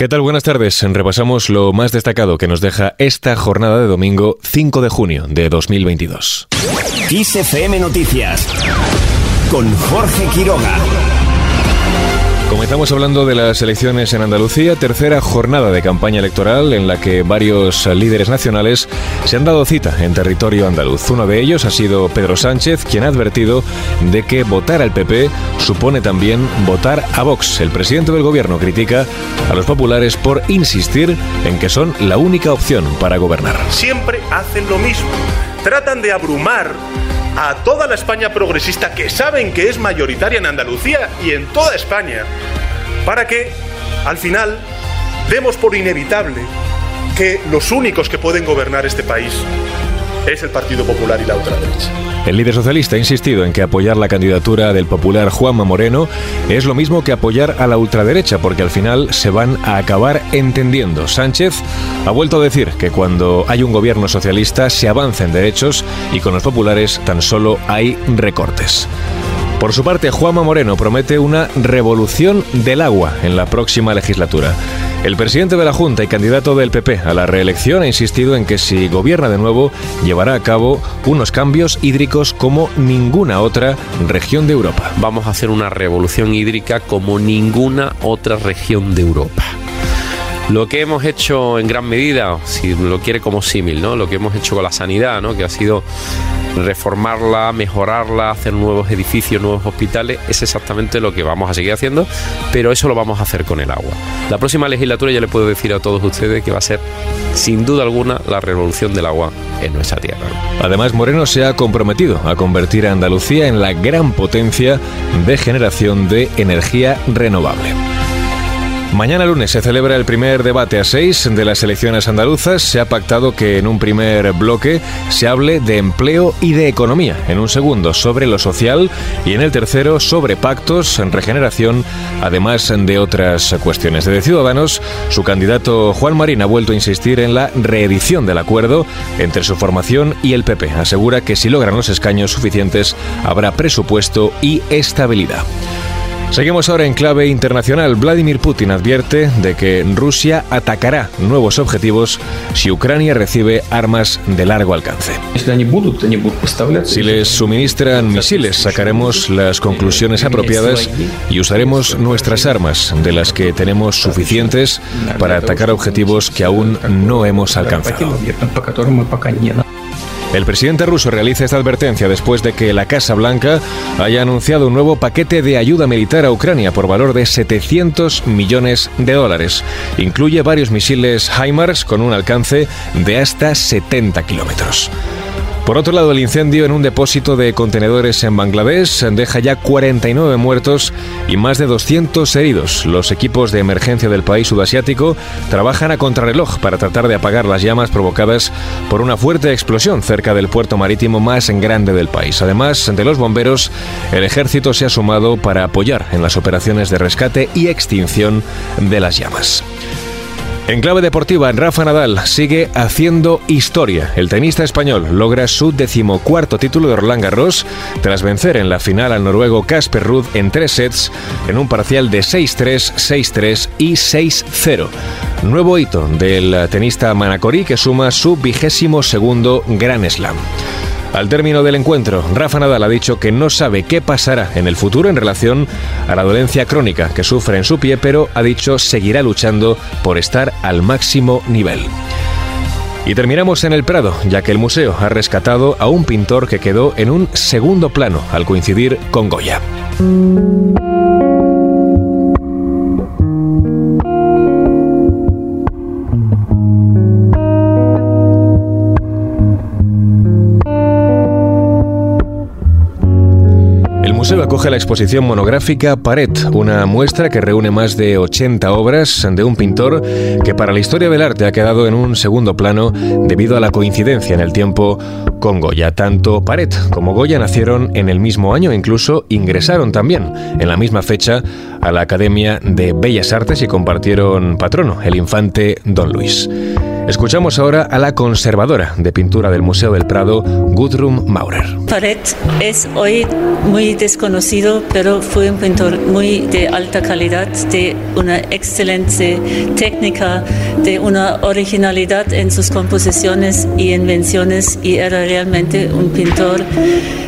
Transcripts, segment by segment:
¿Qué tal? Buenas tardes. Repasamos lo más destacado que nos deja esta jornada de domingo 5 de junio de 2022. XFM Noticias con Jorge Quiroga. Comenzamos hablando de las elecciones en Andalucía, tercera jornada de campaña electoral en la que varios líderes nacionales se han dado cita en territorio andaluz. Uno de ellos ha sido Pedro Sánchez, quien ha advertido de que votar al PP supone también votar a Vox. El presidente del gobierno critica a los populares por insistir en que son la única opción para gobernar. Siempre hacen lo mismo. Tratan de abrumar a toda la España progresista que saben que es mayoritaria en Andalucía y en toda España, para que al final demos por inevitable que los únicos que pueden gobernar este país es el Partido Popular y la ultraderecha. El líder socialista ha insistido en que apoyar la candidatura del popular Juanma Moreno es lo mismo que apoyar a la ultraderecha, porque al final se van a acabar entendiendo. Sánchez ha vuelto a decir que cuando hay un gobierno socialista se avanza en derechos y con los populares tan solo hay recortes. Por su parte, Juanma Moreno promete una revolución del agua en la próxima legislatura. El presidente de la Junta y candidato del PP a la reelección ha insistido en que si gobierna de nuevo llevará a cabo unos cambios hídricos como ninguna otra región de Europa. Vamos a hacer una revolución hídrica como ninguna otra región de Europa. Lo que hemos hecho en gran medida, si lo quiere como símil, ¿no? Lo que hemos hecho con la sanidad, ¿no? Que ha sido reformarla, mejorarla, hacer nuevos edificios, nuevos hospitales, es exactamente lo que vamos a seguir haciendo, pero eso lo vamos a hacer con el agua. La próxima legislatura ya le puedo decir a todos ustedes que va a ser sin duda alguna la revolución del agua en nuestra tierra. Además, Moreno se ha comprometido a convertir a Andalucía en la gran potencia de generación de energía renovable. Mañana lunes se celebra el primer debate a seis de las elecciones andaluzas. Se ha pactado que en un primer bloque se hable de empleo y de economía, en un segundo sobre lo social y en el tercero sobre pactos, en regeneración, además de otras cuestiones. De Ciudadanos, su candidato Juan Marín ha vuelto a insistir en la reedición del acuerdo entre su formación y el PP. Asegura que si logran los escaños suficientes habrá presupuesto y estabilidad. Seguimos ahora en clave internacional. Vladimir Putin advierte de que Rusia atacará nuevos objetivos si Ucrania recibe armas de largo alcance. Si les suministran misiles, sacaremos las conclusiones apropiadas y usaremos nuestras armas, de las que tenemos suficientes para atacar objetivos que aún no hemos alcanzado. El presidente ruso realiza esta advertencia después de que la Casa Blanca haya anunciado un nuevo paquete de ayuda militar a Ucrania por valor de 700 millones de dólares. Incluye varios misiles HIMARS con un alcance de hasta 70 kilómetros. Por otro lado, el incendio en un depósito de contenedores en Bangladesh deja ya 49 muertos y más de 200 heridos. Los equipos de emergencia del país sudasiático trabajan a contrarreloj para tratar de apagar las llamas provocadas por una fuerte explosión cerca del puerto marítimo más grande del país. Además de los bomberos, el ejército se ha sumado para apoyar en las operaciones de rescate y extinción de las llamas. En clave deportiva, Rafa Nadal sigue haciendo historia. El tenista español logra su decimocuarto título de Roland Garros tras vencer en la final al noruego Casper Ruud en tres sets en un parcial de 6-3, 6-3 y 6-0. Nuevo hito del tenista manacorí que suma su vigésimo segundo Grand Slam. Al término del encuentro, Rafa Nadal ha dicho que no sabe qué pasará en el futuro en relación a la dolencia crónica que sufre en su pie, pero ha dicho seguirá luchando por estar al máximo nivel. Y terminamos en el Prado, ya que el museo ha rescatado a un pintor que quedó en un segundo plano al coincidir con Goya. Acoge la exposición monográfica Pared, una muestra que reúne más de 80 obras de un pintor que para la historia del arte ha quedado en un segundo plano debido a la coincidencia en el tiempo con Goya. Tanto Pared como Goya nacieron en el mismo año, incluso ingresaron también en la misma fecha a la Academia de Bellas Artes y compartieron patrono, el infante Don Luis. Escuchamos ahora a la conservadora de pintura del Museo del Prado, Gudrun Maurer. Paret es hoy muy desconocido, pero fue un pintor muy de alta calidad, de una excelente técnica, de una originalidad en sus composiciones y invenciones y era realmente un pintor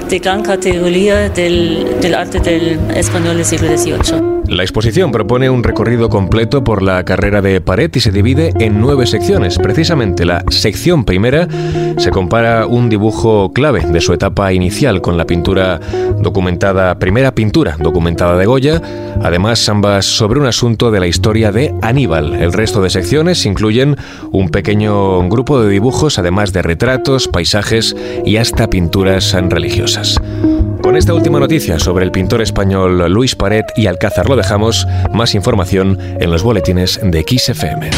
de gran categoría del, del arte del español del siglo XVIII. La exposición propone un recorrido completo por la carrera de Paret y se divide en nueve secciones. Precisamente la sección primera se compara un dibujo clave de su etapa inicial con la pintura documentada, primera pintura documentada de Goya, además ambas sobre un asunto de la historia de Aníbal. El resto de secciones incluyen un pequeño grupo de dibujos, además de retratos, paisajes y hasta pinturas religiosas. Con esta última noticia sobre el pintor español Luis Paret y Alcázar lo dejamos. Más información en los boletines de XFM.